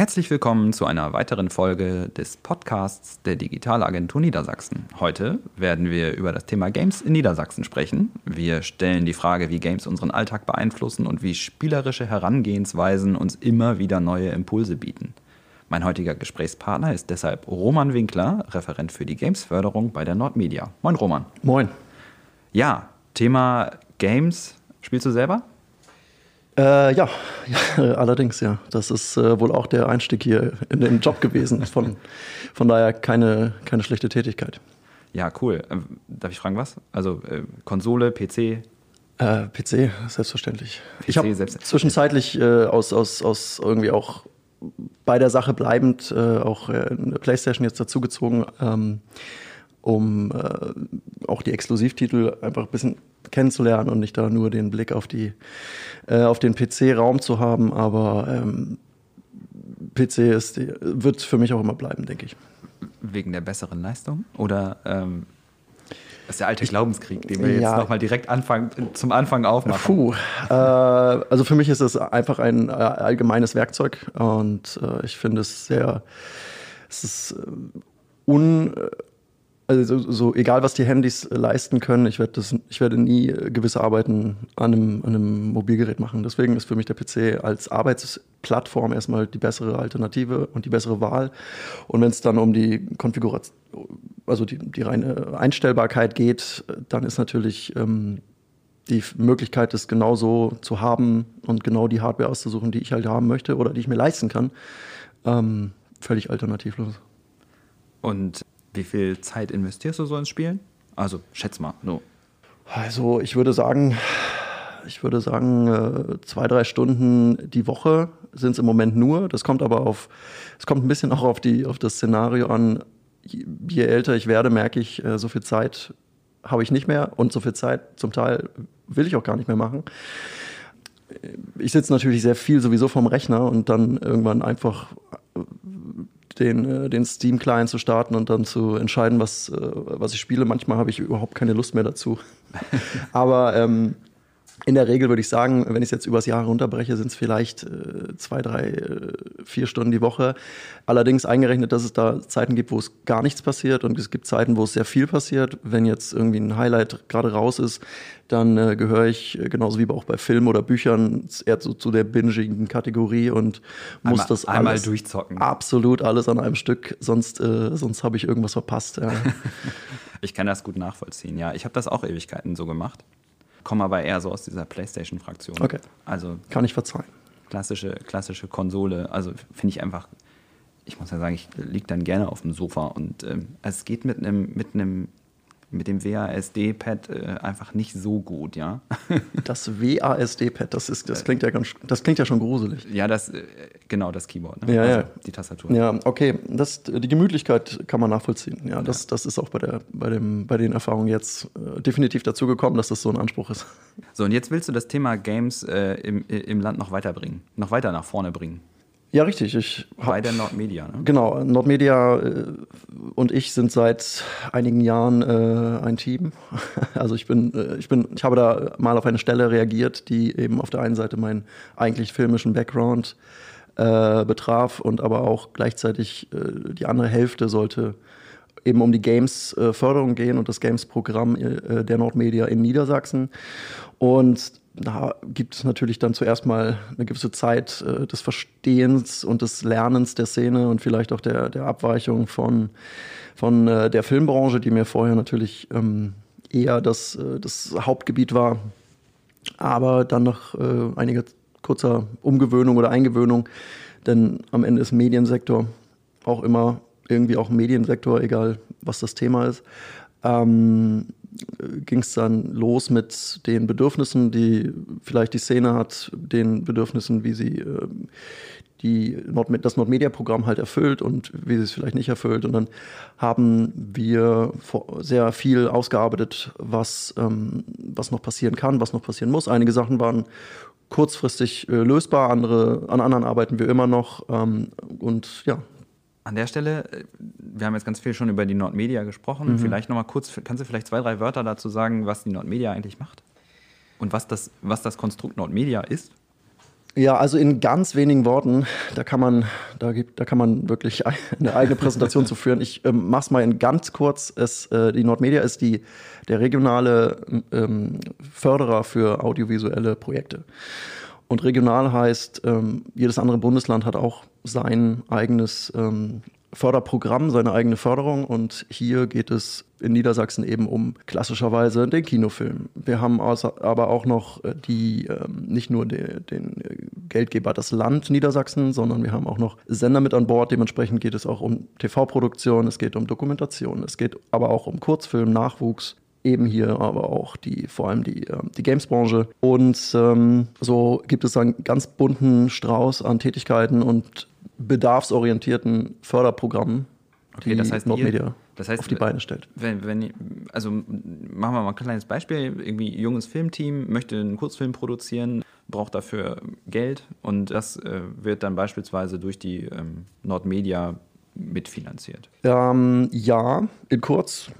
Herzlich willkommen zu einer weiteren Folge des Podcasts der Digitalagentur Niedersachsen. Heute werden wir über das Thema Games in Niedersachsen sprechen. Wir stellen die Frage, wie Games unseren Alltag beeinflussen und wie spielerische Herangehensweisen uns immer wieder neue Impulse bieten. Mein heutiger Gesprächspartner ist deshalb Roman Winkler, Referent für die Gamesförderung bei der Nordmedia. Moin Roman. Moin. Ja, Thema Games. Spielst du selber? Äh, ja. allerdings, ja. Das ist äh, wohl auch der Einstieg hier in den Job gewesen. Von, von daher keine, keine schlechte Tätigkeit. Ja, cool. Ähm, darf ich fragen, was? Also äh, Konsole, PC? Äh, PC, selbstverständlich. PC ich habe zwischenzeitlich äh, aus, aus, aus irgendwie auch bei der Sache bleibend äh, auch eine Playstation jetzt dazugezogen. Ähm, um äh, auch die Exklusivtitel einfach ein bisschen kennenzulernen und nicht da nur den Blick auf, die, äh, auf den PC-Raum zu haben. Aber ähm, PC ist wird für mich auch immer bleiben, denke ich. Wegen der besseren Leistung? Oder ähm, das ist der alte Glaubenskrieg, den wir ja. jetzt nochmal direkt anfangen, zum Anfang aufmachen? Puh. Äh, also für mich ist es einfach ein äh, allgemeines Werkzeug und äh, ich finde es sehr, es ist äh, un also so, so, egal was die Handys leisten können, ich werde das, ich werde nie gewisse Arbeiten an einem, an einem Mobilgerät machen. Deswegen ist für mich der PC als Arbeitsplattform erstmal die bessere Alternative und die bessere Wahl. Und wenn es dann um die Konfiguration, also die, die reine Einstellbarkeit geht, dann ist natürlich ähm, die Möglichkeit, das genauso zu haben und genau die Hardware auszusuchen, die ich halt haben möchte oder die ich mir leisten kann, ähm, völlig alternativlos. Und wie viel Zeit investierst du so ins Spielen? Also schätz mal. So. Also ich würde sagen, ich würde sagen, äh, zwei, drei Stunden die Woche sind es im Moment nur. Das kommt aber auf, es kommt ein bisschen auch auf, die, auf das Szenario an. Je älter ich werde, merke ich, äh, so viel Zeit habe ich nicht mehr und so viel Zeit zum Teil will ich auch gar nicht mehr machen. Ich sitze natürlich sehr viel sowieso vom Rechner und dann irgendwann einfach den, äh, den Steam-Client zu starten und dann zu entscheiden, was, äh, was ich spiele. Manchmal habe ich überhaupt keine Lust mehr dazu. Aber ähm, in der Regel würde ich sagen, wenn ich es jetzt übers Jahr runterbreche, sind es vielleicht äh, zwei, drei, äh, vier Stunden die Woche. Allerdings eingerechnet, dass es da Zeiten gibt, wo es gar nichts passiert und es gibt Zeiten, wo es sehr viel passiert. Wenn jetzt irgendwie ein Highlight gerade raus ist, dann äh, gehöre ich äh, genauso wie auch bei Filmen oder Büchern eher zu, zu der bingigen Kategorie und muss einmal, das alles einmal durchzocken. Absolut alles an einem Stück, sonst, äh, sonst habe ich irgendwas verpasst. Ja. ich kann das gut nachvollziehen, ja. Ich habe das auch Ewigkeiten so gemacht komme aber eher so aus dieser PlayStation-Fraktion. Okay. Also Kann ich verzeihen. Klassische, klassische Konsole. Also finde ich einfach, ich muss ja sagen, ich liege dann gerne auf dem Sofa und ähm, es geht mit einem mit mit dem WASD-Pad äh, einfach nicht so gut, ja. das WASD-Pad, das ist, das klingt ja ganz, das klingt ja schon gruselig. Ja, das, äh, genau, das Keyboard, ne? ja, also ja. die Tastatur. Ja, okay, das, die Gemütlichkeit kann man nachvollziehen. Ja, das, ja. das ist auch bei, der, bei, dem, bei den Erfahrungen jetzt äh, definitiv dazu gekommen, dass das so ein Anspruch ist. So, und jetzt willst du das Thema Games äh, im, im Land noch weiterbringen, noch weiter nach vorne bringen. Ja, richtig. Ich Bei der Nordmedia, ne? Genau, Nordmedia äh, und ich sind seit einigen Jahren äh, ein Team. Also ich bin, äh, ich bin, ich habe da mal auf eine Stelle reagiert, die eben auf der einen Seite meinen eigentlich filmischen Background äh, betraf und aber auch gleichzeitig äh, die andere Hälfte sollte eben um die Games-Förderung gehen und das Games-Programm äh, der Nordmedia in Niedersachsen. Und da gibt es natürlich dann zuerst mal eine gewisse Zeit äh, des Verstehens und des Lernens der Szene und vielleicht auch der, der Abweichung von, von äh, der Filmbranche, die mir vorher natürlich ähm, eher das, äh, das Hauptgebiet war. Aber dann nach äh, einiger kurzer Umgewöhnung oder Eingewöhnung, denn am Ende ist Mediensektor auch immer irgendwie auch Mediensektor, egal was das Thema ist. Ähm, ging es dann los mit den Bedürfnissen, die vielleicht die Szene hat, den Bedürfnissen, wie sie äh, die Nord das Nordmedia-Programm halt erfüllt und wie sie es vielleicht nicht erfüllt. Und dann haben wir sehr viel ausgearbeitet, was, ähm, was noch passieren kann, was noch passieren muss. Einige Sachen waren kurzfristig äh, lösbar, andere, an anderen arbeiten wir immer noch. Ähm, und ja, an der Stelle, äh, wir haben jetzt ganz viel schon über die Nordmedia gesprochen. Mhm. Vielleicht noch mal kurz, kannst du vielleicht zwei, drei Wörter dazu sagen, was die Nordmedia eigentlich macht? Und was das, was das Konstrukt Nordmedia ist? Ja, also in ganz wenigen Worten, da kann man, da gibt, da kann man wirklich eine eigene Präsentation zu führen. Ich ähm, mach's mal in ganz kurz. Es, äh, die Nordmedia ist die, der regionale ähm, Förderer für audiovisuelle Projekte. Und regional heißt, ähm, jedes andere Bundesland hat auch sein eigenes ähm, Förderprogramm, seine eigene Förderung. Und hier geht es in Niedersachsen eben um klassischerweise den Kinofilm. Wir haben aber auch noch äh, die, ähm, nicht nur den, den Geldgeber das Land Niedersachsen, sondern wir haben auch noch Sender mit an Bord. Dementsprechend geht es auch um TV-Produktion, es geht um Dokumentation, es geht aber auch um Kurzfilm, Nachwuchs, eben hier aber auch die, vor allem die, äh, die Games-Branche. Und ähm, so gibt es einen ganz bunten Strauß an Tätigkeiten und bedarfsorientierten Förderprogrammen, okay, die das heißt, Nordmedia das heißt, auf die Beine stellt. Wenn, wenn, also machen wir mal ein kleines Beispiel. Irgendwie junges Filmteam möchte einen Kurzfilm produzieren, braucht dafür Geld und das äh, wird dann beispielsweise durch die ähm, Nordmedia mitfinanziert. Ähm, ja, in kurz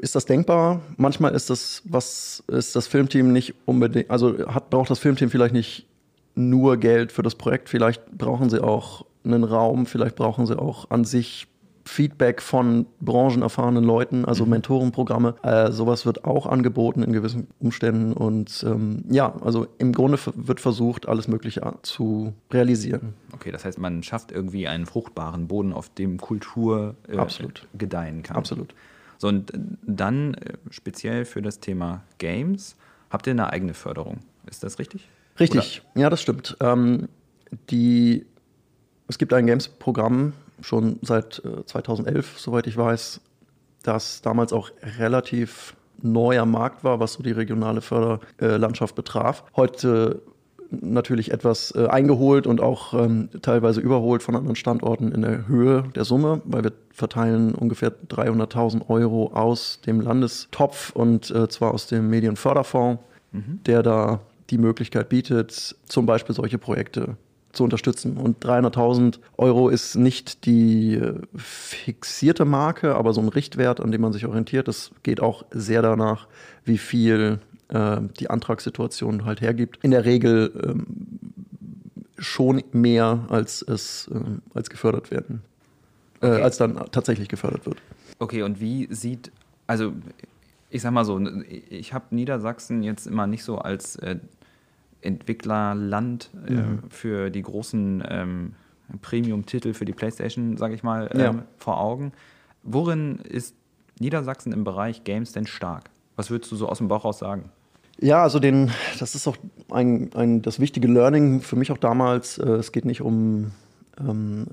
ist das denkbar. Manchmal ist das, was ist das Filmteam nicht unbedingt, also hat, braucht das Filmteam vielleicht nicht nur Geld für das Projekt, vielleicht brauchen sie auch einen Raum, vielleicht brauchen sie auch an sich Feedback von branchenerfahrenen Leuten, also mhm. Mentorenprogramme. Äh, sowas wird auch angeboten in gewissen Umständen. Und ähm, ja, also im Grunde wird versucht, alles Mögliche zu realisieren. Okay, das heißt, man schafft irgendwie einen fruchtbaren Boden, auf dem Kultur äh, Absolut. gedeihen kann. Absolut. So, und dann äh, speziell für das Thema Games, habt ihr eine eigene Förderung? Ist das richtig? Richtig, Oder? ja, das stimmt. Ähm, die es gibt ein Games-Programm schon seit äh, 2011, soweit ich weiß, das damals auch relativ neuer Markt war, was so die regionale Förderlandschaft äh, betraf. Heute natürlich etwas äh, eingeholt und auch ähm, teilweise überholt von anderen Standorten in der Höhe der Summe, weil wir verteilen ungefähr 300.000 Euro aus dem Landestopf und äh, zwar aus dem Medienförderfonds, mhm. der da die Möglichkeit bietet, zum Beispiel solche Projekte zu unterstützen. Und 300.000 Euro ist nicht die äh, fixierte Marke, aber so ein Richtwert, an dem man sich orientiert. Das geht auch sehr danach, wie viel äh, die Antragssituation halt hergibt. In der Regel ähm, schon mehr, als es äh, als gefördert werden, äh, okay. als dann tatsächlich gefördert wird. Okay, und wie sieht, also ich sag mal so, ich habe Niedersachsen jetzt immer nicht so als äh, Entwicklerland äh, mhm. für die großen ähm, Premium-Titel für die PlayStation, sage ich mal, ähm, ja. vor Augen. Worin ist Niedersachsen im Bereich Games denn stark? Was würdest du so aus dem Bauch raus sagen? Ja, also den, das ist auch ein, ein, das wichtige Learning für mich auch damals. Äh, es geht nicht um ähm,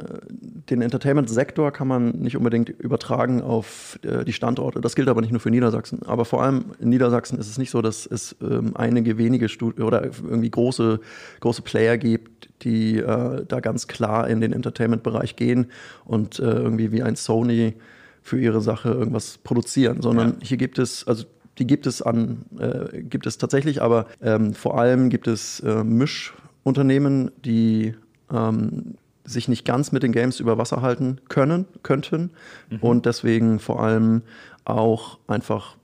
den Entertainment-Sektor kann man nicht unbedingt übertragen auf äh, die Standorte. Das gilt aber nicht nur für Niedersachsen. Aber vor allem in Niedersachsen ist es nicht so, dass es ähm, einige wenige Studi oder irgendwie große, große Player gibt, die äh, da ganz klar in den Entertainment-Bereich gehen und äh, irgendwie wie ein Sony für ihre Sache irgendwas produzieren, sondern ja. hier gibt es, also die gibt es an, äh, gibt es tatsächlich, aber ähm, vor allem gibt es äh, Mischunternehmen, die ähm, sich nicht ganz mit den Games über Wasser halten können, könnten mhm. und deswegen vor allem auch einfach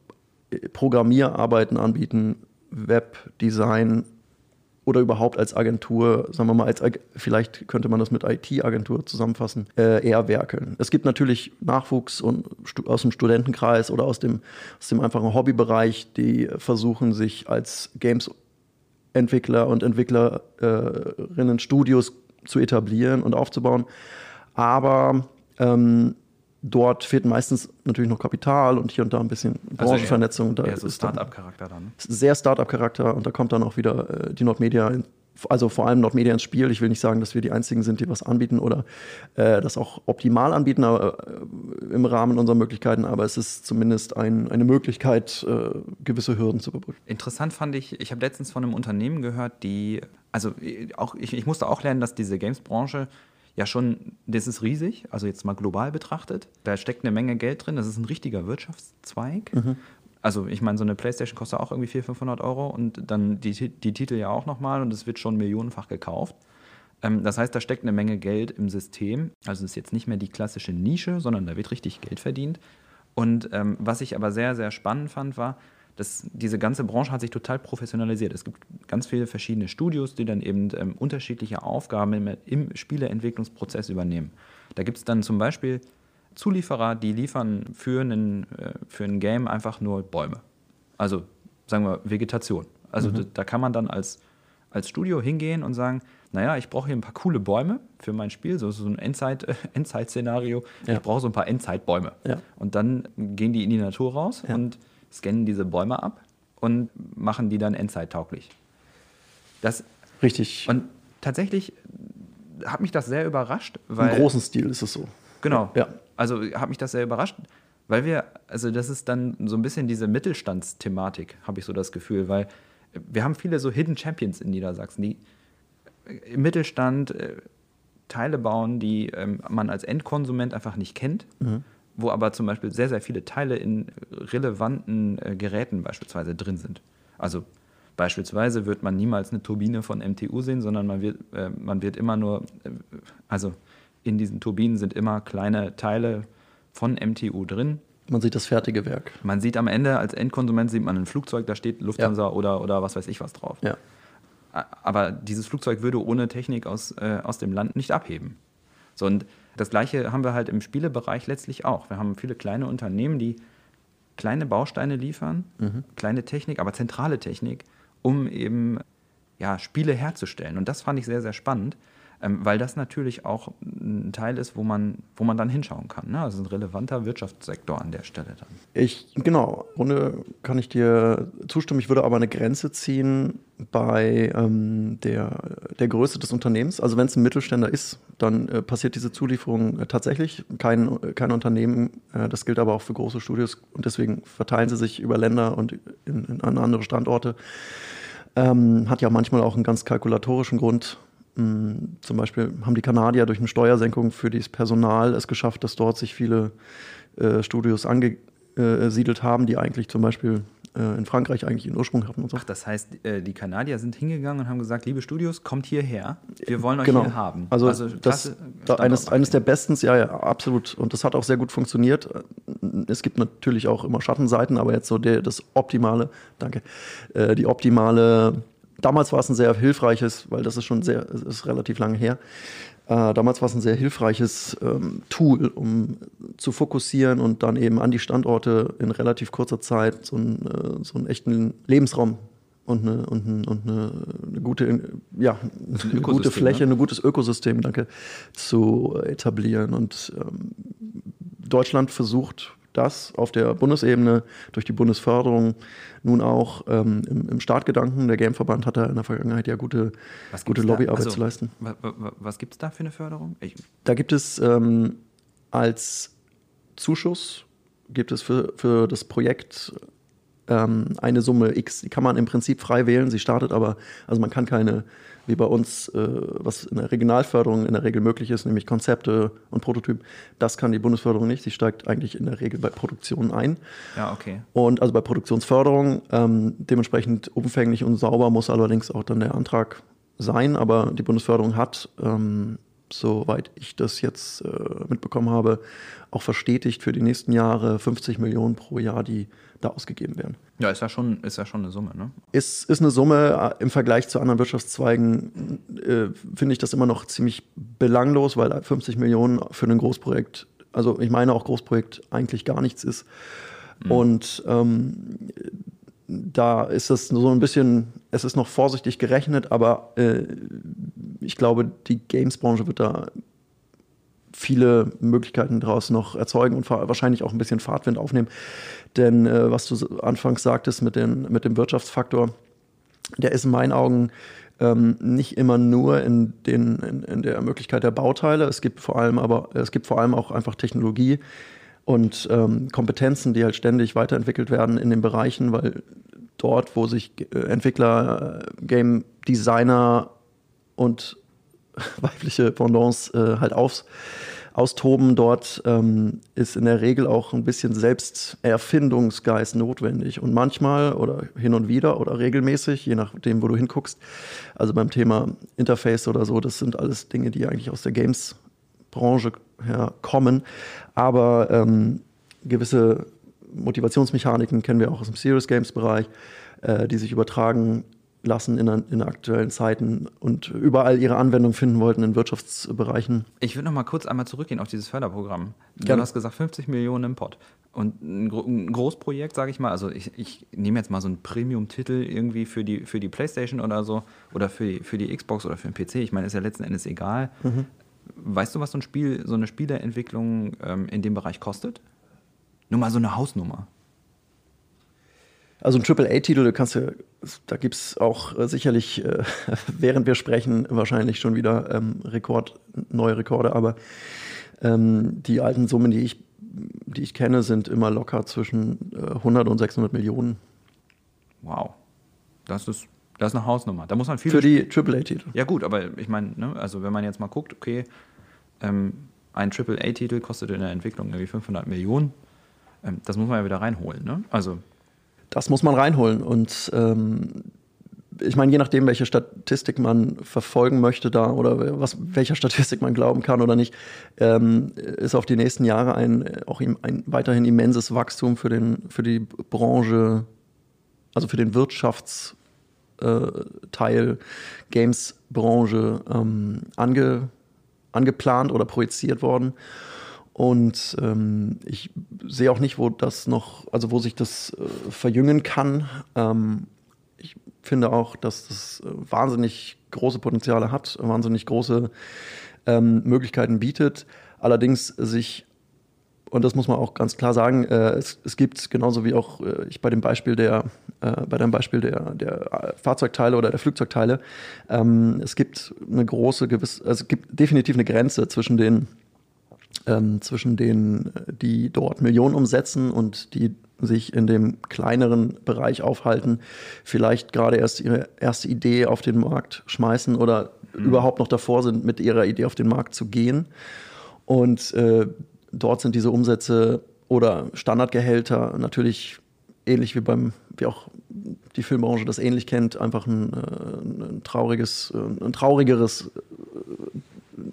äh, Programmierarbeiten anbieten, Webdesign oder überhaupt als Agentur, sagen wir mal, als vielleicht könnte man das mit IT-Agentur zusammenfassen, äh, eher werkeln. Es gibt natürlich Nachwuchs und, aus dem Studentenkreis oder aus dem, aus dem einfachen Hobbybereich, die versuchen, sich als Games-Entwickler und Entwicklerinnen Studios zu etablieren und aufzubauen. Aber ähm, dort fehlt meistens natürlich noch Kapital und hier und da ein bisschen also Branchenvernetzung. Also eher, eher so Startup-Charakter dann. Sehr Startup-Charakter und da kommt dann auch wieder äh, die Nordmedia in, also vor allem Nordmedia ins Spiel. Ich will nicht sagen, dass wir die einzigen sind, die was anbieten oder äh, das auch optimal anbieten aber, äh, im Rahmen unserer Möglichkeiten, aber es ist zumindest ein, eine Möglichkeit, äh, gewisse Hürden zu überbrücken. Interessant fand ich, ich habe letztens von einem Unternehmen gehört, die, also auch, ich, ich musste auch lernen, dass diese Games-Branche ja schon, das ist riesig, also jetzt mal global betrachtet. Da steckt eine Menge Geld drin, das ist ein richtiger Wirtschaftszweig. Mhm also ich meine, so eine Playstation kostet auch irgendwie 400, 500 Euro und dann die, die Titel ja auch nochmal und es wird schon millionenfach gekauft. Ähm, das heißt, da steckt eine Menge Geld im System. Also es ist jetzt nicht mehr die klassische Nische, sondern da wird richtig Geld verdient. Und ähm, was ich aber sehr, sehr spannend fand, war, das, diese ganze Branche hat sich total professionalisiert. Es gibt ganz viele verschiedene Studios, die dann eben ähm, unterschiedliche Aufgaben im, im Spieleentwicklungsprozess übernehmen. Da gibt es dann zum Beispiel Zulieferer, die liefern für, einen, äh, für ein Game einfach nur Bäume. Also sagen wir Vegetation. Also mhm. da, da, kann man dann als, als Studio hingehen und sagen, naja, ich brauche hier ein paar coole Bäume für mein Spiel, so, so ein Endzeit, äh, Endzeit-Szenario. Ja. Ich brauche so ein paar Endzeitbäume. Ja. Und dann gehen die in die Natur raus ja. und scannen diese Bäume ab und machen die dann endzeittauglich. Das, Richtig. Und tatsächlich hat mich das sehr überrascht. Weil, Im großen Stil ist es so. Genau. Ja. Also hat mich das sehr überrascht, weil wir, also das ist dann so ein bisschen diese Mittelstandsthematik, habe ich so das Gefühl, weil wir haben viele so Hidden Champions in Niedersachsen, die im Mittelstand äh, Teile bauen, die ähm, man als Endkonsument einfach nicht kennt. Mhm wo aber zum Beispiel sehr, sehr viele Teile in relevanten äh, Geräten beispielsweise drin sind. Also beispielsweise wird man niemals eine Turbine von MTU sehen, sondern man wird, äh, man wird immer nur, äh, also in diesen Turbinen sind immer kleine Teile von MTU drin. Man sieht das fertige Werk. Man sieht am Ende als Endkonsument sieht man ein Flugzeug, da steht Lufthansa ja. oder, oder was weiß ich was drauf. Ja. Aber dieses Flugzeug würde ohne Technik aus, äh, aus dem Land nicht abheben. So, und das gleiche haben wir halt im Spielebereich letztlich auch. Wir haben viele kleine Unternehmen, die kleine Bausteine liefern, mhm. kleine Technik, aber zentrale Technik, um eben ja, Spiele herzustellen. Und das fand ich sehr, sehr spannend weil das natürlich auch ein Teil ist, wo man, wo man dann hinschauen kann. Ne? Also ein relevanter Wirtschaftssektor an der Stelle dann. Ich, genau, ohne kann ich dir zustimmen. Ich würde aber eine Grenze ziehen bei ähm, der, der Größe des Unternehmens. Also wenn es ein Mittelständler ist, dann äh, passiert diese Zulieferung äh, tatsächlich. Kein, kein Unternehmen, äh, das gilt aber auch für große Studios und deswegen verteilen sie sich über Länder und in, in, an andere Standorte. Ähm, hat ja manchmal auch einen ganz kalkulatorischen Grund. Zum Beispiel haben die Kanadier durch eine Steuersenkung für das Personal es geschafft, dass dort sich viele äh, Studios angesiedelt haben, die eigentlich zum Beispiel äh, in Frankreich eigentlich ihren Ursprung hatten und so. Ach, das heißt, äh, die Kanadier sind hingegangen und haben gesagt, liebe Studios, kommt hierher, wir wollen euch genau. hier haben. Also, also das, da eines, eines der besten, ja, ja, absolut. Und das hat auch sehr gut funktioniert. Es gibt natürlich auch immer Schattenseiten, aber jetzt so der, das optimale, danke, äh, die optimale damals war es ein sehr hilfreiches, weil das ist schon sehr, ist relativ lange her. Äh, damals war es ein sehr hilfreiches ähm, Tool, um zu fokussieren und dann eben an die Standorte in relativ kurzer Zeit so, ein, äh, so einen echten Lebensraum und eine, und eine, und eine, eine gute, ja, eine gute Fläche, ne? ein gutes Ökosystem, danke, zu etablieren. Und ähm, Deutschland versucht das auf der Bundesebene durch die Bundesförderung nun auch ähm, im, im, Startgedanken. Der Gameverband hat da in der Vergangenheit ja gute, gute Lobbyarbeit also, zu leisten. Was gibt es da für eine Förderung? Ich da gibt es ähm, als Zuschuss gibt es für, für das Projekt ähm, eine Summe X. Die kann man im Prinzip frei wählen. Sie startet aber, also man kann keine wie bei uns, äh, was in der Regionalförderung in der Regel möglich ist, nämlich Konzepte und Prototypen. Das kann die Bundesförderung nicht. Sie steigt eigentlich in der Regel bei Produktionen ein. Ja, okay. Und also bei Produktionsförderung ähm, dementsprechend umfänglich und sauber muss allerdings auch dann der Antrag sein. Aber die Bundesförderung hat, ähm, soweit ich das jetzt äh, mitbekommen habe, auch verstetigt für die nächsten Jahre 50 Millionen pro Jahr, die da ausgegeben werden. Ja, ist ja schon, ist ja schon eine Summe, ne? Ist, ist eine Summe. Äh, Im Vergleich zu anderen Wirtschaftszweigen äh, finde ich das immer noch ziemlich belanglos, weil 50 Millionen für ein Großprojekt, also ich meine auch Großprojekt, eigentlich gar nichts ist. Mhm. Und ähm, da ist es so ein bisschen, es ist noch vorsichtig gerechnet, aber äh, ich glaube, die Games-Branche wird da viele Möglichkeiten daraus noch erzeugen und wahrscheinlich auch ein bisschen Fahrtwind aufnehmen. Denn äh, was du anfangs sagtest mit, den, mit dem Wirtschaftsfaktor, der ist in meinen Augen ähm, nicht immer nur in, den, in, in, der Möglichkeit der Bauteile. Es gibt vor allem aber, es gibt vor allem auch einfach Technologie und ähm, Kompetenzen, die halt ständig weiterentwickelt werden in den Bereichen, weil dort, wo sich äh, Entwickler, äh, Game Designer und weibliche Pendants äh, halt aufs, austoben. Dort ähm, ist in der Regel auch ein bisschen Selbsterfindungsgeist notwendig. Und manchmal oder hin und wieder oder regelmäßig, je nachdem, wo du hinguckst, also beim Thema Interface oder so, das sind alles Dinge, die eigentlich aus der Games-Branche herkommen. Aber ähm, gewisse Motivationsmechaniken kennen wir auch aus dem Serious Games Bereich, äh, die sich übertragen lassen in, in aktuellen Zeiten und überall ihre Anwendung finden wollten in Wirtschaftsbereichen. Ich würde noch mal kurz einmal zurückgehen auf dieses Förderprogramm. Du Gerne. hast gesagt 50 Millionen im Pott. Und ein, Gro ein Großprojekt, sage ich mal, also ich, ich nehme jetzt mal so einen Premium-Titel irgendwie für die, für die Playstation oder so oder für die, für die Xbox oder für den PC. Ich meine, ist ja letzten Endes egal. Weißt du, was so ein Spiel, so eine Spieleentwicklung ähm, in dem Bereich kostet? Nur mal so eine Hausnummer. Also ein AAA-Titel, du kannst ja, da gibt es auch äh, sicherlich, äh, während wir sprechen, wahrscheinlich schon wieder ähm, Rekord, neue Rekorde, aber ähm, die alten Summen, die ich, die ich kenne, sind immer locker zwischen äh, 100 und 600 Millionen Wow. Das ist, das ist eine Hausnummer. Da muss man viel für die AAA-Titel. Ja, gut, aber ich meine, ne, also wenn man jetzt mal guckt, okay, ähm, ein AAA-Titel kostet in der Entwicklung irgendwie 500 Millionen, ähm, das muss man ja wieder reinholen, ne? Also, Das muss man reinholen. Und ähm, ich meine, je nachdem, welche Statistik man verfolgen möchte da oder was, welcher Statistik man glauben kann oder nicht, ähm, ist auf die nächsten Jahre ein, auch ein weiterhin immenses Wachstum für, den, für die Branche, also für den Wirtschaftsteil äh, Games-Branche ähm, ange, angeplant oder projiziert worden. Und ähm, ich sehe auch nicht, wo das noch, also wo sich das äh, verjüngen kann. Ähm, ich finde auch, dass das äh, wahnsinnig große Potenziale hat, wahnsinnig große ähm, Möglichkeiten bietet. Allerdings sich, und das muss man auch ganz klar sagen, äh, es, es gibt genauso wie auch äh, ich bei dem Beispiel der, äh, bei dem Beispiel der, der Fahrzeugteile oder der Flugzeugteile, ähm, es gibt eine große gewisse, also es gibt definitiv eine Grenze zwischen den ähm, zwischen denen, die dort Millionen umsetzen und die sich in dem kleineren Bereich aufhalten, vielleicht gerade erst ihre erste Idee auf den Markt schmeißen oder überhaupt noch davor sind, mit ihrer Idee auf den Markt zu gehen. Und äh, dort sind diese Umsätze oder Standardgehälter natürlich ähnlich wie beim, wie auch die Filmbranche das ähnlich kennt, einfach ein, äh, ein trauriges, äh, ein traurigeres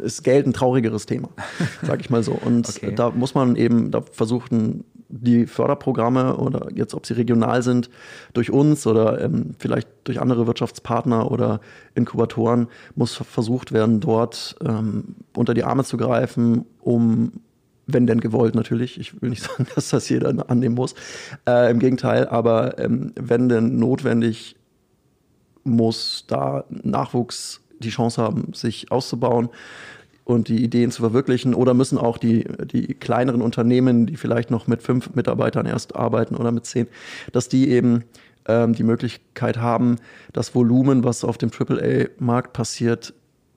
ist Geld ein traurigeres Thema, sag ich mal so. Und Okay. da muss man eben, da versuchen die Förderprogramme oder jetzt, ob sie regional sind, durch uns oder ähm, vielleicht durch andere Wirtschaftspartner oder Inkubatoren, muss versucht werden, dort ähm, unter die Arme zu greifen, um wenn denn gewollt natürlich. Ich will nicht sagen, dass das jeder annehmen muss. Äh, Im Gegenteil, aber ähm, wenn denn notwendig, muss da Nachwuchs die Chance haben, sich auszubauen und die Ideen zu verwirklichen oder müssen auch die, die kleineren Unternehmen, die vielleicht noch mit fünf Mitarbeitern erst arbeiten oder mit zehn, dass die eben ähm, die Möglichkeit haben, das Volumen, was auf dem AAA-Markt passiert,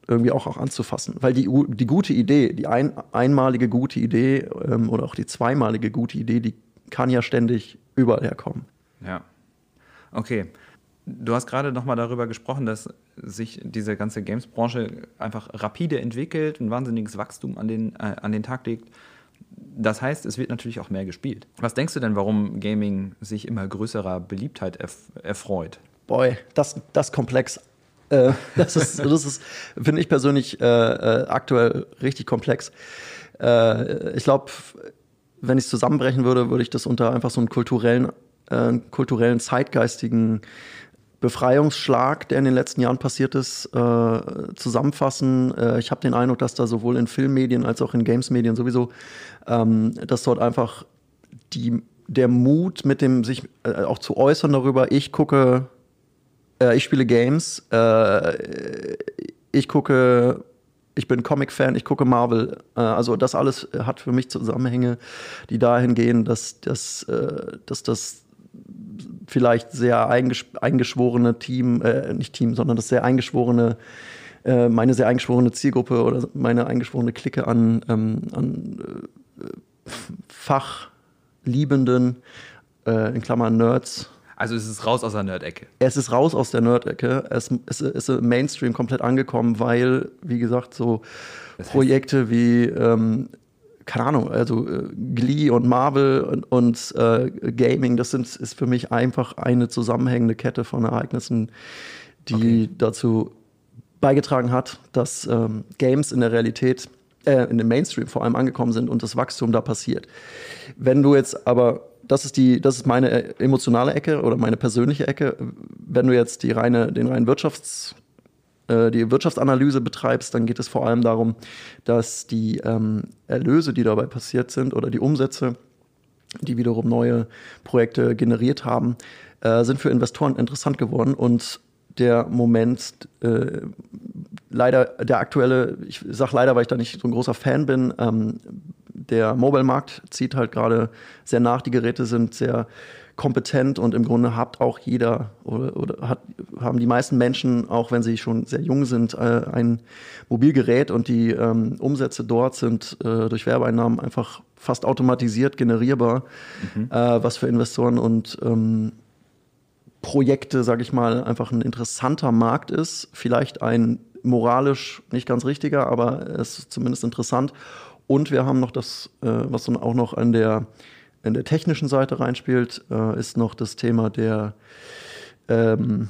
irgendwie auch, auch anzufassen. Weil die, die gute Idee, die ein, einmalige gute Idee ähm, oder auch die zweimalige gute Idee, die kann ja ständig überall herkommen. ja. Okay. Du hast gerade noch mal darüber gesprochen, dass sich diese ganze Games-Branche einfach rapide entwickelt, ein wahnsinniges Wachstum an den, äh, an den Tag legt. Das heißt, es wird natürlich auch mehr gespielt. Was denkst du denn, warum Gaming sich immer größerer Beliebtheit erf erfreut? Boy, das, das komplex. Äh, das ist, das ist finde ich persönlich äh, äh, aktuell richtig komplex. Äh, ich glaube, wenn ich es zusammenbrechen würde, würde ich das unter einfach so einen kulturellen, äh, kulturellen zeitgeistigen Befreiungsschlag, der in den letzten Jahren passiert ist, äh, zusammenfassen. Äh, ich habe den Eindruck, dass da sowohl in Filmmedien als auch in Gamesmedien sowieso, ähm, dass dort einfach die, der Mut mit dem sich äh, auch zu äußern darüber, ich gucke, äh, ich spiele Games, äh, ich gucke, ich bin Comic-Fan, ich gucke Marvel. Äh, also das alles hat für mich Zusammenhänge, die dahin gehen, dass, dass, dass das vielleicht sehr eingesch eingeschworene Team, äh, nicht Team, sondern das sehr eingeschworene, äh, meine sehr eingeschworene Zielgruppe oder meine eingeschworene Clique an, ähm, an äh, Fachliebenden, äh, in Klammern Nerds, Also es ist raus aus der Nerd-Ecke. es ist raus aus der Nerd-Ecke. Es, es ist im Mainstream komplett angekommen, weil, wie gesagt, so Das heißt- Projekte wie, ähm, keine Ahnung, also äh, Glee und Marvel und, und äh, Gaming, das sind, ist für mich einfach eine zusammenhängende Kette von Ereignissen, die Okay. dazu beigetragen hat, dass ähm, Games in der Realität, äh, in dem Mainstream vor allem angekommen sind und das Wachstum da passiert. Wenn du jetzt aber das ist die, das ist meine äh, emotionale Ecke oder meine persönliche Ecke. Wenn du jetzt die reine, den reinen Wirtschafts, äh, die Wirtschaftsanalyse betreibst, dann geht es vor allem darum, dass die ähm, Erlöse, die dabei passiert sind oder die Umsätze, die wiederum neue Projekte generiert haben, äh, sind für Investoren interessant geworden und der Moment, äh, leider der aktuelle, ich sage leider, weil ich da nicht so ein großer Fan bin, ähm, der Mobile-Markt zieht halt gerade sehr nach. Die Geräte sind sehr kompetent und im Grunde hat auch jeder oder, oder hat, haben die meisten Menschen, auch wenn sie schon sehr jung sind, äh, ein Mobilgerät und die ähm, Umsätze dort sind äh, durch Werbeeinnahmen einfach fast automatisiert generierbar, mhm. äh, was für Investoren und ähm, Projekte, sage ich mal, einfach ein interessanter Markt ist. Vielleicht ein moralisch nicht ganz richtiger, aber es ist zumindest interessant. Und wir haben noch das, äh, was dann auch noch an der, an der technischen Seite reinspielt, äh, ist noch das Thema der ähm,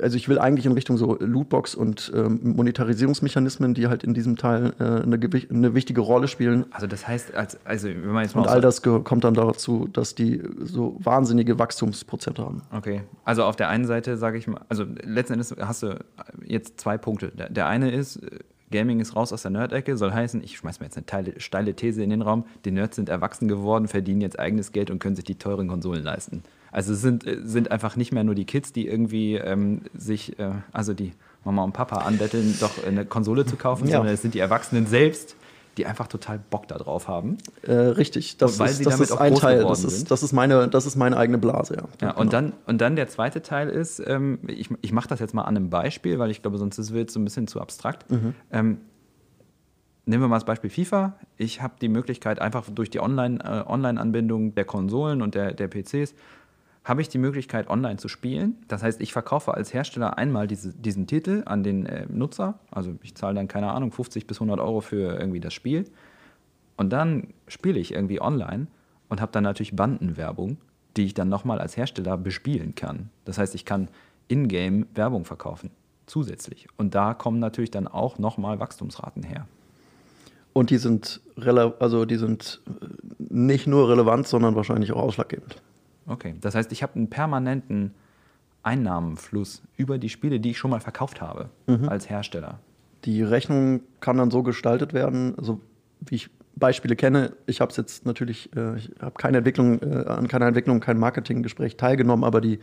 also ich will eigentlich in Richtung so Lootbox und ähm, Monetarisierungsmechanismen, die halt in diesem Teil äh, eine, eine, wichtige Rolle spielen. Also das heißt, als, also wenn man jetzt mal und all das kommt dann dazu, dass die so wahnsinnige Wachstumsprozente haben. Okay, also auf der einen Seite sage ich mal, also letzten Endes hast du jetzt zwei Punkte. Der eine ist Gaming ist raus aus der Nerd-Ecke, soll heißen, ich schmeiß mir jetzt eine teile, steile These in den Raum, die Nerds sind erwachsen geworden, verdienen jetzt eigenes Geld und können sich die teuren Konsolen leisten. Also es sind, äh, sind einfach nicht mehr nur die Kids, die irgendwie ähm, sich, äh, also die Mama und Papa anbetteln, doch eine Konsole zu kaufen, ja. sondern es sind die Erwachsenen selbst, die einfach total Bock darauf haben. Äh, richtig, das weil ist, sie das damit ist ein Teil. Das ist, das, ist meine, das ist meine eigene Blase, ja. ja und, genau. dann, und dann der zweite Teil ist, ähm, ich, ich mache das jetzt mal an einem Beispiel, weil ich glaube, sonst ist es so ein bisschen zu abstrakt. Mhm. Ähm, nehmen wir mal das Beispiel FIFA. Ich habe die Möglichkeit, einfach durch die äh, Online-Anbindung äh, Online der Konsolen und der, der PCs habe ich die Möglichkeit, online zu spielen. Das heißt, ich verkaufe als Hersteller einmal diese, diesen Titel an den äh, Nutzer. Also ich zahle dann, keine Ahnung, 50 bis 100 Euro für irgendwie das Spiel. Und dann spiele ich irgendwie online und habe dann natürlich Bandenwerbung, die ich dann nochmal als Hersteller bespielen kann. Das heißt, ich kann in-game Werbung verkaufen, zusätzlich. Und da kommen natürlich dann auch nochmal Wachstumsraten her. Und die sind, also die sind äh, nicht nur relevant, sondern wahrscheinlich auch ausschlaggebend. Okay, das heißt, ich habe einen permanenten Einnahmenfluss über die Spiele, die ich schon mal verkauft habe mhm. als Hersteller. Die Rechnung kann dann so gestaltet werden, also wie ich Beispiele kenne. Ich habe es jetzt natürlich, äh, ich habe keine Entwicklung, äh, an keiner Entwicklung, kein Marketinggespräch teilgenommen, aber die,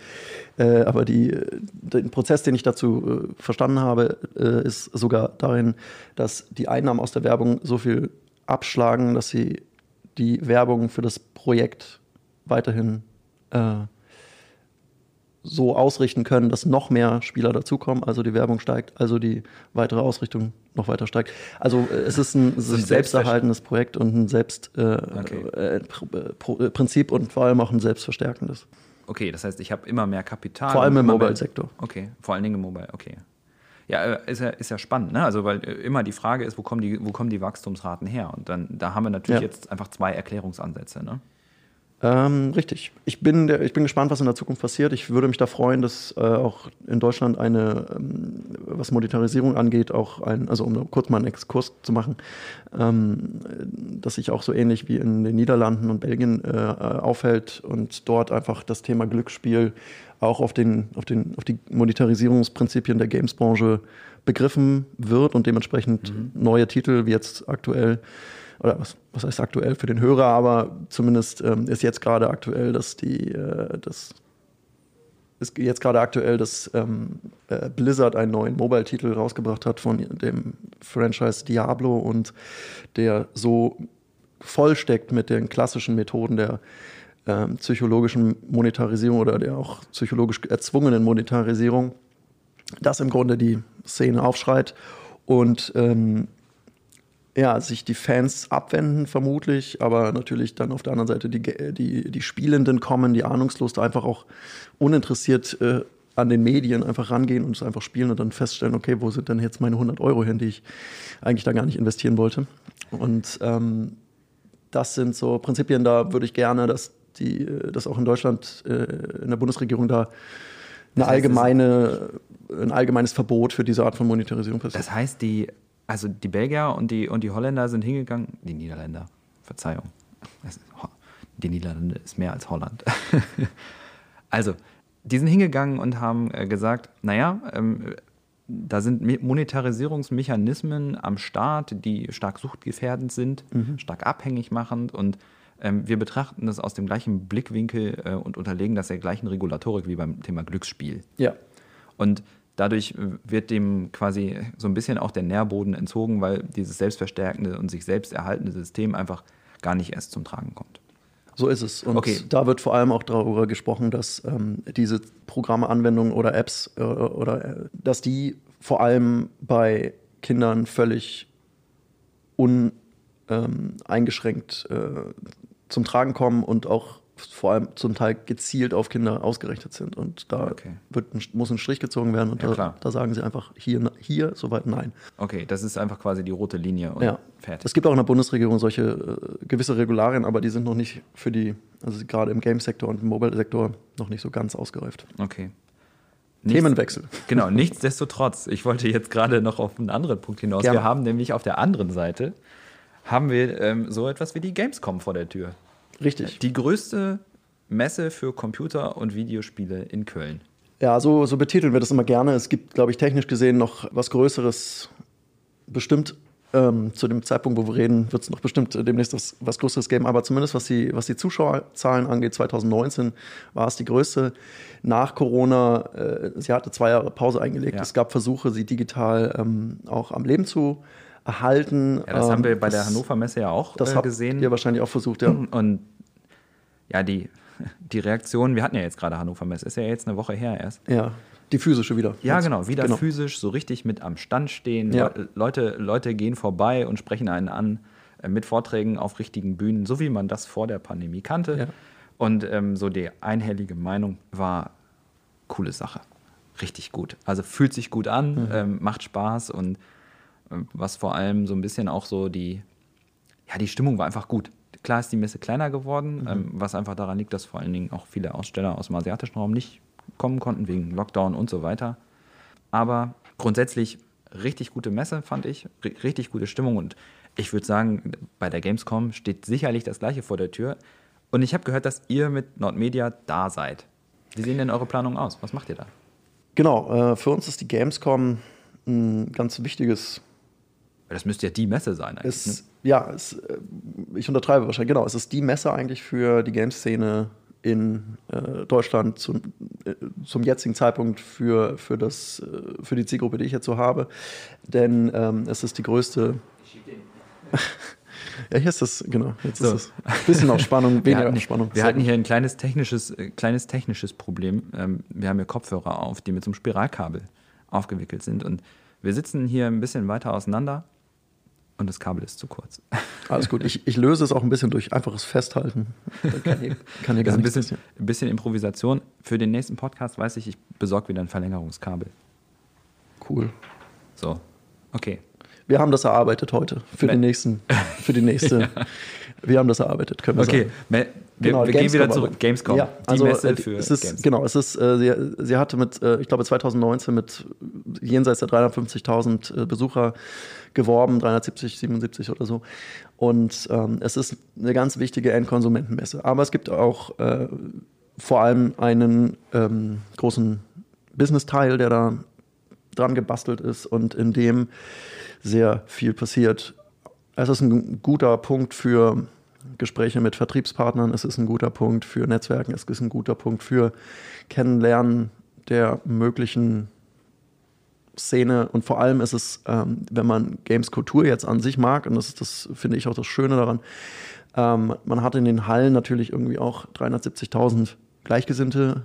äh, aber die, den Prozess, den ich dazu äh, verstanden habe, äh, ist sogar darin, dass die Einnahmen aus der Werbung so viel abschlagen, dass sie die Werbung für das Projekt weiterhin äh, so ausrichten können, dass noch mehr Spieler dazukommen, also die Werbung steigt, also die weitere Ausrichtung noch weiter steigt. Also äh, es ist ein, es ist ein selbsterhaltendes Projekt und ein Selbstprinzip äh, okay. äh, und vor allem auch ein selbstverstärkendes. Okay, das heißt, ich habe immer mehr Kapital. Vor allem im Mobile-Sektor. Okay, vor allen Dingen im Mobile, okay. Ja, ist ja, ist ja spannend, ne? Also weil immer die Frage ist, wo kommen die, wo kommen die Wachstumsraten her? Und dann da haben wir natürlich ja. jetzt einfach zwei Erklärungsansätze, ne? Ähm, richtig. Ich bin, ich bin gespannt, was in der Zukunft passiert. Ich würde mich da freuen, dass äh, auch in Deutschland eine, ähm, was Monetarisierung angeht, auch ein, also um kurz mal einen Exkurs zu machen, ähm, dass sich auch so ähnlich wie in den Niederlanden und Belgien äh, aufhält und dort einfach das Thema Glücksspiel auch auf, den, auf, den, auf die Monetarisierungsprinzipien der Gamesbranche begriffen wird und dementsprechend mhm. neue Titel wie jetzt aktuell oder was, was heißt aktuell für den Hörer, aber zumindest ähm, ist jetzt gerade aktuell, dass die, äh, das ist jetzt gerade aktuell, dass ähm, äh, Blizzard einen neuen Mobile-Titel rausgebracht hat von dem Franchise Diablo und der so vollsteckt mit den klassischen Methoden der ähm, psychologischen Monetarisierung oder der auch psychologisch erzwungenen Monetarisierung, dass im Grunde die Szene aufschreit und ähm, ja, sich die Fans abwenden, vermutlich, aber natürlich dann auf der anderen Seite die, die, die Spielenden kommen, die ahnungslos einfach auch uninteressiert äh, an den Medien einfach rangehen und es einfach spielen und dann feststellen, okay, wo sind denn jetzt meine 100 Euro hin, die ich eigentlich da gar nicht investieren wollte. Und ähm, das sind so Prinzipien, da würde ich gerne, dass die, dass auch in Deutschland, äh, in der Bundesregierung da eine allgemeine, ein allgemeines Verbot für diese Art von Monetarisierung passiert. Das heißt, die also die Belgier und die, und die Holländer sind hingegangen, die Niederländer, Verzeihung, Die Niederlande ist mehr als Holland. also, die sind hingegangen und haben äh, gesagt, naja, ähm, da sind Monetarisierungsmechanismen am Start, die stark suchtgefährdend sind, mhm. stark abhängig machend und ähm, wir betrachten das aus dem gleichen Blickwinkel äh, und unterlegen das der gleichen Regulatorik wie beim Thema Glücksspiel. Ja. Und dadurch wird dem quasi so ein bisschen auch der Nährboden entzogen, weil dieses selbstverstärkende und sich selbst erhaltende System einfach gar nicht erst zum Tragen kommt. So ist es. Und okay. da wird vor allem auch darüber gesprochen, dass ähm, diese Programme, Anwendungen oder Apps äh, oder äh, dass die vor allem bei Kindern völlig uneingeschränkt ähm, äh, zum Tragen kommen und auch vor allem zum Teil gezielt auf Kinder ausgerichtet sind. Und da okay. wird ein, muss ein Strich gezogen werden und ja, da, da, sagen sie einfach hier, hier, soweit nein. Okay, das ist einfach quasi die rote Linie und ja. fertig. Es gibt auch in der Bundesregierung solche äh, gewisse Regularien, aber die sind noch nicht für die, also gerade im Game-Sektor und im Mobile-Sektor noch nicht so ganz ausgereift. Okay. Nichts, Themenwechsel. Genau, nichtsdestotrotz, ich wollte jetzt gerade noch auf einen anderen Punkt hinaus. Gerne. Wir haben nämlich auf der anderen Seite haben wir ähm, so etwas wie die Gamescom vor der Tür. Richtig. Die größte Messe für Computer- und Videospiele in Köln. Ja, so, so betiteln wir das immer gerne. Es gibt, glaube ich, technisch gesehen noch was Größeres. Bestimmt ähm, zu dem Zeitpunkt, wo wir reden, wird es noch bestimmt demnächst was, was Größeres geben. Aber zumindest was die, was die Zuschauerzahlen angeht, 2019 war es die größte. Nach Corona, äh, sie hatte zwei Jahre Pause eingelegt. Ja. Es gab Versuche, sie digital ähm, auch am Leben zu erhalten. Ja, das haben wir bei der Hannover Messe ja auch das äh, gesehen. Ihr wahrscheinlich auch versucht, ja. Und ja, die, die Reaktion, wir hatten ja jetzt gerade Hannover Messe, ist ja jetzt eine Woche her erst. Ja, die physische wieder. Ja, genau, wieder genau. physisch, so richtig mit am Stand stehen. Ja. Leute, Leute gehen vorbei und sprechen einen an äh, mit Vorträgen auf richtigen Bühnen, so wie man das vor der Pandemie kannte. Ja. Und ähm, so die einhellige Meinung war, coole Sache. Richtig gut. Also fühlt sich gut an, mhm. ähm, macht Spaß und was vor allem so ein bisschen auch so die, ja, die Stimmung war einfach gut. Klar ist die Messe kleiner geworden, mhm. ähm, was einfach daran liegt, dass vor allen Dingen auch viele Aussteller aus dem asiatischen Raum nicht kommen konnten, wegen Lockdown und so weiter. Aber grundsätzlich richtig gute Messe, fand ich. richtig gute Stimmung. Und ich würde sagen, bei der Gamescom steht sicherlich das Gleiche vor der Tür. Und ich habe gehört, dass ihr mit Nordmedia da seid. Wie sehen denn eure Planungen aus? Was macht ihr da? Genau, äh, für uns ist die Gamescom ein ganz wichtiges das müsste ja die Messe sein eigentlich. Es, ne? Ja, es, äh, ich untertreibe wahrscheinlich, genau. Es ist die Messe eigentlich für die Game-Szene in äh, Deutschland zum, äh, zum jetzigen Zeitpunkt für, für, das, äh, für die Zielgruppe, die ich jetzt so habe. Denn ähm, es ist die größte. ja, hier ist das, genau. Jetzt so. ist es ein bisschen auf Spannung, weniger auf Spannung. Wir hatten hier ein kleines technisches, äh, kleines technisches Problem. Ähm, wir haben hier Kopfhörer auf, die mit so einem Spiralkabel aufgewickelt sind. Und wir sitzen hier ein bisschen weiter auseinander und das Kabel ist zu kurz. Alles gut. Ich, ich löse es auch ein bisschen durch einfaches Festhalten. kann hier, kann hier gar ein bisschen, ein bisschen Improvisation. Für den nächsten Podcast weiß ich, ich besorge wieder ein Verlängerungskabel. Cool. So, okay. Wir haben das erarbeitet heute für den nächsten, für die nächste. ja. Wir haben das erarbeitet, können wir okay. sagen. Okay, genau, wir gehen wieder zurück. Gamescom. Ja, also, Messe äh, für es ist, Gamescom. Genau, es ist, äh, sie, sie hatte mit, äh, ich glaube 2019 mit jenseits der 350.000 äh, Besucher geworben, 370, 77 oder so. Und ähm, es ist eine ganz wichtige Endkonsumentenmesse. Aber es gibt auch äh, vor allem einen ähm, großen Business-Teil, der da dran gebastelt ist und in dem sehr viel passiert. Es ist ein guter Punkt für Gespräche mit Vertriebspartnern, es ist ein guter Punkt für Netzwerken, es ist ein guter Punkt für Kennenlernen der möglichen Szene. Und vor allem ist es, ähm, wenn man Games Kultur jetzt an sich mag, und das ist das, finde ich auch das Schöne daran, ähm, man hat in den Hallen natürlich irgendwie auch 370.000 Gleichgesinnte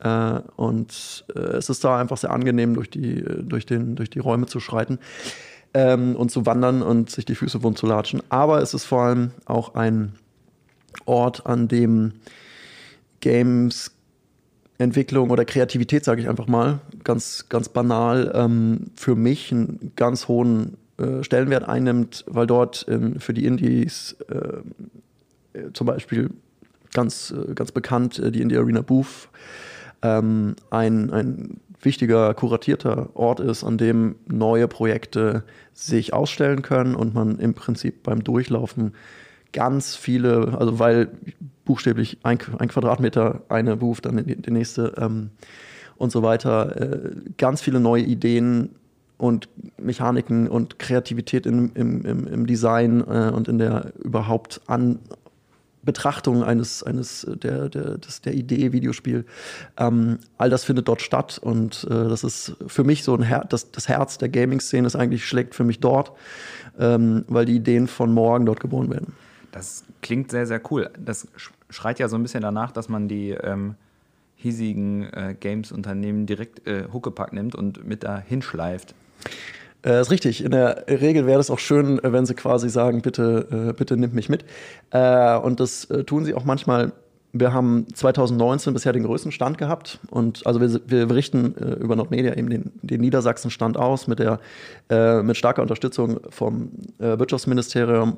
äh, und äh, es ist da einfach sehr angenehm, durch die, durch den, durch die Räume zu schreiten ähm, und zu wandern und sich die Füße wund zu latschen. Aber es ist vor allem auch ein Ort, an dem Games Entwicklung oder Kreativität, sage ich einfach mal, ganz, ganz banal, ähm, für mich einen ganz hohen äh, Stellenwert einnimmt, weil dort ähm, für die Indies äh, zum Beispiel ganz, äh, ganz bekannt äh, die Indie Arena Booth ähm, ein, ein wichtiger, kuratierter Ort ist, an dem neue Projekte sich ausstellen können und man im Prinzip beim Durchlaufen ganz viele, also weil buchstäblich ein, ein Quadratmeter eine Booth, dann die, nächste ähm, und so weiter, äh, ganz viele neue Ideen und Mechaniken und Kreativität im, im, im, im Design äh, und in der überhaupt an Betrachtung eines, eines der, der, des, der Idee Videospiel. Ähm, all das findet dort statt und äh, das ist für mich so ein Her das, das Herz der Gaming-Szene ist eigentlich schlägt für mich dort, ähm, weil die Ideen von morgen dort geboren werden. Das klingt sehr, sehr cool. Das schreit ja so ein bisschen danach, dass man die ähm, hiesigen äh, Games-Unternehmen direkt äh, Huckepack nimmt und mit da hinschleift. Äh, ist richtig. In der Regel wäre es auch schön, äh, wenn sie quasi sagen, bitte, äh, bitte nimmt mich mit. Äh, und das äh, tun sie auch manchmal. Wir haben 2019 bisher den größten Stand gehabt und also wir, wir berichten äh, über Nordmedia eben den, den Niedersachsen-Stand aus mit der mit starker Unterstützung vom Wirtschaftsministerium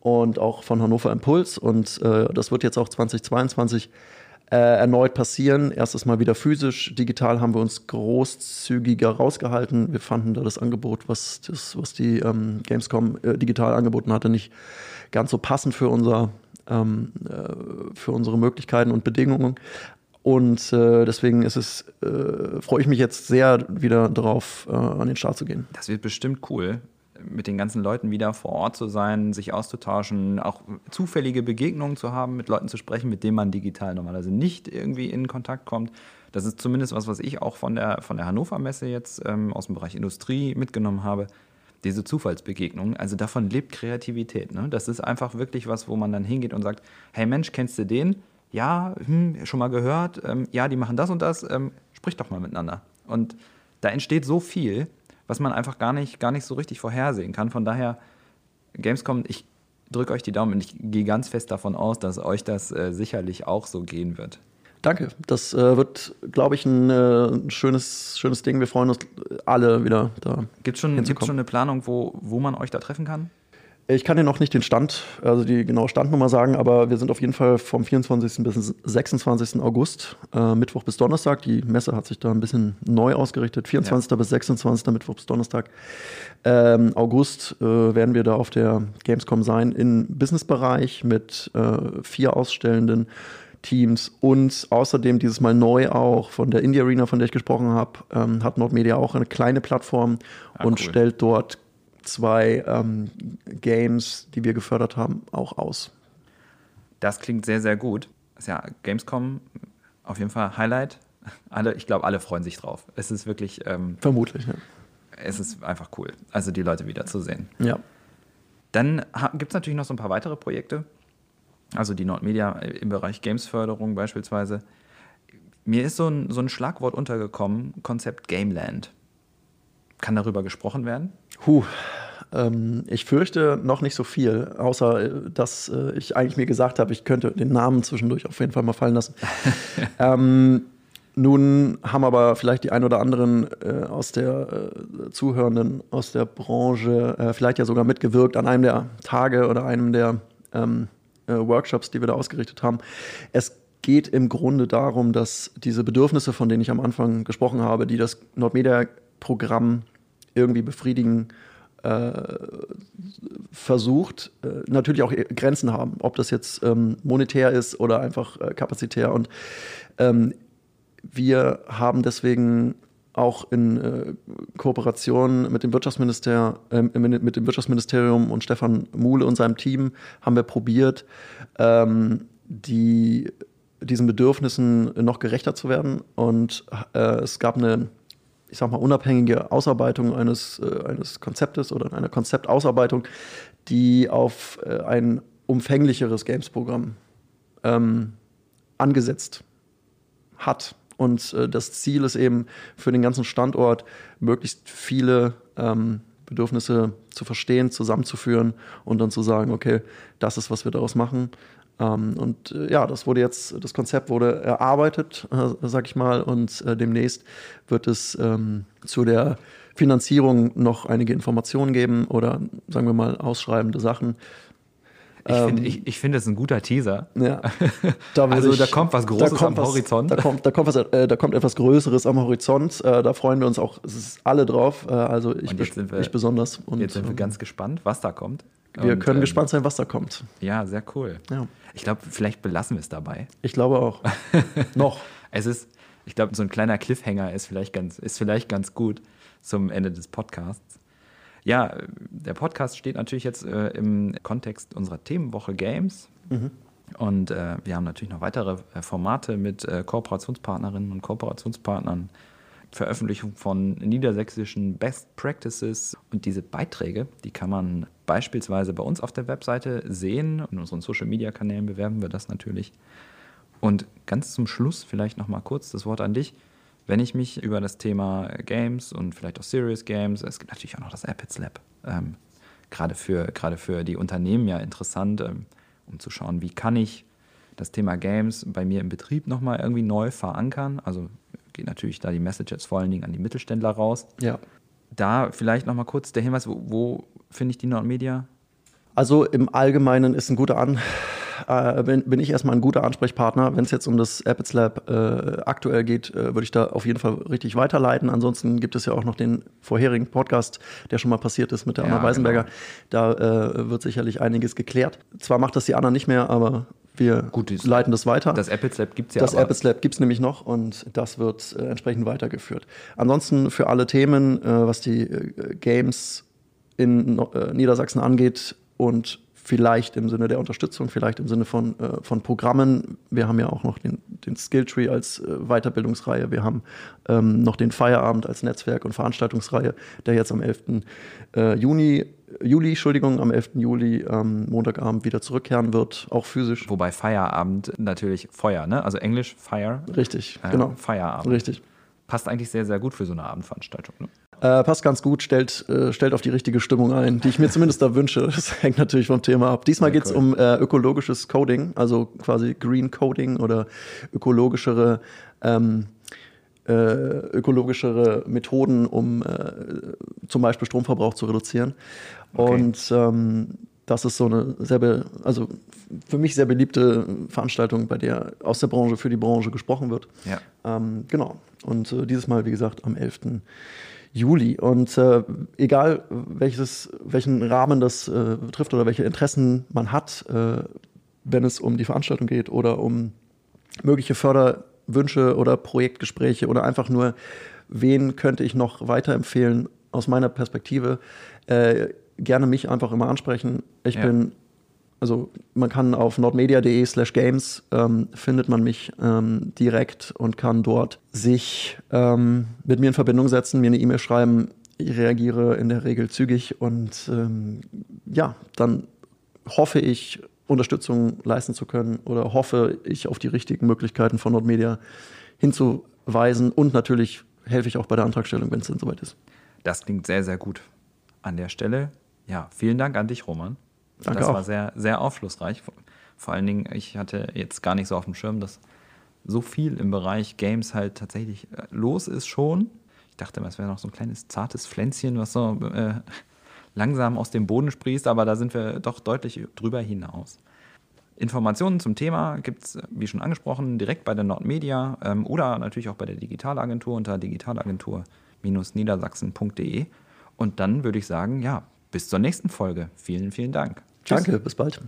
und auch von Hannover Impuls und das wird jetzt auch 2022 äh, erneut passieren. Erstes Mal wieder physisch. Digital haben wir uns großzügiger rausgehalten. Wir fanden da das Angebot, was, das, was die ähm, Gamescom äh, digital angeboten hatte, nicht ganz so passend für, unser, ähm, äh, für unsere Möglichkeiten und Bedingungen. Und äh, deswegen ist es, äh, freue ich mich jetzt sehr, wieder darauf äh, an den Start zu gehen. Das wird bestimmt cool mit den ganzen Leuten wieder vor Ort zu sein, sich auszutauschen, auch zufällige Begegnungen zu haben, mit Leuten zu sprechen, mit denen man digital normalerweise nicht irgendwie in Kontakt kommt. Das ist zumindest was, was ich auch von der, von der Hannover Messe jetzt ähm, aus dem Bereich Industrie mitgenommen habe. Diese Zufallsbegegnungen, also davon lebt Kreativität. Ne? Das ist einfach wirklich was, wo man dann hingeht und sagt: Hey Mensch, kennst du den? Ja, hm, schon mal gehört. Ähm, ja, die machen das und das. Ähm, sprich doch mal miteinander. Und da entsteht so viel was man einfach gar nicht, gar nicht so richtig vorhersehen kann. Von daher, Gamescom, ich drücke euch die Daumen und ich gehe ganz fest davon aus, dass euch das äh, sicherlich auch so gehen wird. Danke. Das äh, wird, glaube ich, ein äh, schönes, schönes Ding. Wir freuen uns alle wieder da. Gibt es schon, schon eine Planung, wo, wo man euch da treffen kann? Ich kann dir noch nicht den Stand, also die genaue Standnummer sagen, aber wir sind auf jeden Fall vom 24. bis 26. August, äh, Mittwoch bis Donnerstag. Die Messe hat sich da ein bisschen neu ausgerichtet. 24. Ja. bis 26. Mittwoch bis Donnerstag. Ähm, August äh, werden wir da auf der Gamescom sein, im Businessbereich mit äh, vier ausstellenden Teams und außerdem dieses Mal neu auch von der Indie Arena, von der ich gesprochen habe, ähm, hat Nordmedia auch eine kleine Plattform ah, und cool. stellt dort zwei ähm, Games, die wir gefördert haben, auch aus. Das klingt sehr, sehr gut. ist ja Gamescom auf jeden Fall Highlight. Alle, ich glaube, alle freuen sich drauf. Es ist wirklich. Ähm, Vermutlich, ja. Es ist einfach cool, also die Leute wiederzusehen. Ja. Dann gibt es natürlich noch so ein paar weitere Projekte. Also die Nordmedia im Bereich Gamesförderung beispielsweise. Mir ist so ein, so ein Schlagwort untergekommen, Konzept Gameland. Kann darüber gesprochen werden? Huh, ähm, ich fürchte noch nicht so viel, außer äh, dass äh, ich eigentlich mir gesagt habe, ich könnte den Namen zwischendurch auf jeden Fall mal fallen lassen. ähm, nun haben aber vielleicht die ein oder anderen äh, aus der äh, Zuhörenden aus der Branche äh, vielleicht ja sogar mitgewirkt an einem der Tage oder einem der ähm, äh, Workshops, die wir da ausgerichtet haben. Es geht im Grunde darum, dass diese Bedürfnisse, von denen ich am Anfang gesprochen habe, die das Nordmedia-Programm irgendwie befriedigen äh, versucht, äh, natürlich auch Grenzen haben, ob das jetzt ähm, monetär ist oder einfach äh, kapazitär. Und ähm, wir haben deswegen auch in Kooperation mit dem, Wirtschaftsminister, äh, mit dem Wirtschaftsministerium und Stefan Muhle und seinem Team haben wir probiert, ähm, die, diesen Bedürfnissen noch gerechter zu werden. Und es gab eine ich sag mal, unabhängige Ausarbeitung eines, äh, eines Konzeptes oder einer Konzeptausarbeitung, die auf äh, ein umfänglicheres Games-Programm ähm, angesetzt hat. Und äh, das Ziel ist eben für den ganzen Standort, möglichst viele ähm, Bedürfnisse zu verstehen, zusammenzuführen und dann zu sagen, okay, das ist, was wir daraus machen. Ähm, und äh, ja, das wurde jetzt, das Konzept wurde erarbeitet, äh, sag ich mal, und äh, demnächst wird es ähm, zu der Finanzierung noch einige Informationen geben oder sagen wir mal ausschreibende Sachen. Ich ähm, finde, ich, ich find, das ist ein guter Teaser. Ja. Da also ich, da kommt was Großes kommt am Horizont. da, kommt, da, kommt was, äh, da kommt etwas Größeres am Horizont. Äh, da freuen wir uns auch, alle drauf. Äh, also ich, ich besonders. Und, jetzt sind wir ähm, ganz gespannt, was da kommt. Wir Und, können ähm, gespannt sein, was da kommt. Ja, sehr cool. Ja. Ich glaube, vielleicht belassen wir es dabei. Ich glaube auch. Noch. Es ist, ich glaube, so ein kleiner Cliffhanger ist vielleicht ganz, ist vielleicht ganz gut zum Ende des Podcasts. Ja, der Podcast steht natürlich jetzt äh, im Kontext unserer Themenwoche Games. Und äh, wir haben natürlich noch weitere äh, Formate mit äh, Kooperationspartnerinnen und Kooperationspartnern, Veröffentlichung von niedersächsischen Best Practices und diese Beiträge, die kann man beispielsweise bei uns auf der Webseite sehen. In unseren Social Media Kanälen bewerben wir das natürlich. Und ganz zum Schluss vielleicht noch mal kurz das Wort an dich. Wenn ich mich über das Thema Games und vielleicht auch Serious Games, es gibt natürlich auch noch das Apids Lab, ähm, gerade, für, gerade für die Unternehmen ja interessant, ähm, um zu schauen, wie kann ich das Thema Games bei mir im Betrieb nochmal irgendwie neu verankern. Also geht natürlich da die Message jetzt vor allen Dingen an die Mittelständler raus. Ja. Da vielleicht nochmal kurz der Hinweis, wo, wo finde ich die Nordmedia? Also im Allgemeinen ist ein guter An äh, bin, bin ich erstmal ein guter Ansprechpartner. Wenn es jetzt um das Apids Lab äh, aktuell geht, äh, würde ich da auf jeden Fall richtig weiterleiten. Ansonsten gibt es ja auch noch den vorherigen Podcast, der schon mal passiert ist mit der Ja, Anna Weisenberger. genau. Da äh, wird sicherlich einiges geklärt. Zwar macht das die Anna nicht mehr, aber wir Gut, leiten das weiter. Das Apids Lab gibt es ja Das. Apids Lab gibt es nämlich noch und das wird äh, entsprechend weitergeführt. Ansonsten für alle Themen, äh, was die äh, Games in äh, Niedersachsen angeht und vielleicht im Sinne der Unterstützung, vielleicht im Sinne von, äh, von Programmen. Wir haben ja auch noch den, den Skilltree als äh, Weiterbildungsreihe. Wir haben ähm, noch den Feierabend als Netzwerk- und Veranstaltungsreihe, der jetzt am 11. Äh, Juni, Juli, Entschuldigung, am 11. Juli, ähm, Montagabend wieder zurückkehren wird, auch physisch. Wobei Feierabend natürlich Feuer, ne? Also Englisch Fire. Richtig, äh, genau. Feierabend. Richtig. Passt eigentlich sehr, sehr gut für so eine Abendveranstaltung. Ne? Äh, passt ganz gut, stellt, äh, stellt auf die richtige Stimmung ein, die ich mir zumindest da wünsche. Das hängt natürlich vom Thema ab. Diesmal geht's cool. um äh, ökologisches Coding, also quasi Green Coding oder ökologischere, ähm, äh, ökologischere Methoden, um äh, zum Beispiel Stromverbrauch zu reduzieren. Okay. Und ähm, das ist so eine sehr, be also für mich sehr beliebte Veranstaltung, bei der aus der Branche für die Branche gesprochen wird. Ja. Ähm, genau. Und äh, dieses Mal, wie gesagt, am 11. Juli. Und äh, egal, welches, welchen Rahmen das äh, betrifft oder welche Interessen man hat, äh, wenn es um die Veranstaltung geht oder um mögliche Förderwünsche oder Projektgespräche oder einfach nur, wen könnte ich noch weiterempfehlen aus meiner Perspektive, äh, gerne mich einfach immer ansprechen. Ich Ja. bin also man kann auf nordmedia.de slash games ähm, findet man mich ähm, direkt und kann dort sich ähm, mit mir in Verbindung setzen, mir eine E-Mail schreiben. Ich reagiere in der Regel zügig und ähm, ja, dann hoffe ich, Unterstützung leisten zu können oder hoffe ich auf die richtigen Möglichkeiten von Nordmedia hinzuweisen und natürlich helfe ich auch bei der Antragstellung, wenn es dann soweit ist. Das klingt sehr, sehr gut. An der Stelle, ja, vielen Dank an dich, Roman. Danke das auch. war sehr, sehr aufschlussreich. Vor allen Dingen, ich hatte jetzt gar nicht so auf dem Schirm, dass so viel im Bereich Games halt tatsächlich äh, los ist schon. Ich dachte, es wäre noch so ein kleines zartes Pflänzchen, was so äh, langsam aus dem Boden sprießt, aber da sind wir doch deutlich drüber hinaus. Informationen zum Thema gibt es, wie schon angesprochen, direkt bei der Nordmedia ähm, oder natürlich auch bei der Digitalagentur unter digitalagentur-niedersachsen.de. Und dann würde ich sagen, ja, bis zur nächsten Folge. Vielen, vielen Dank. Danke, bis bald.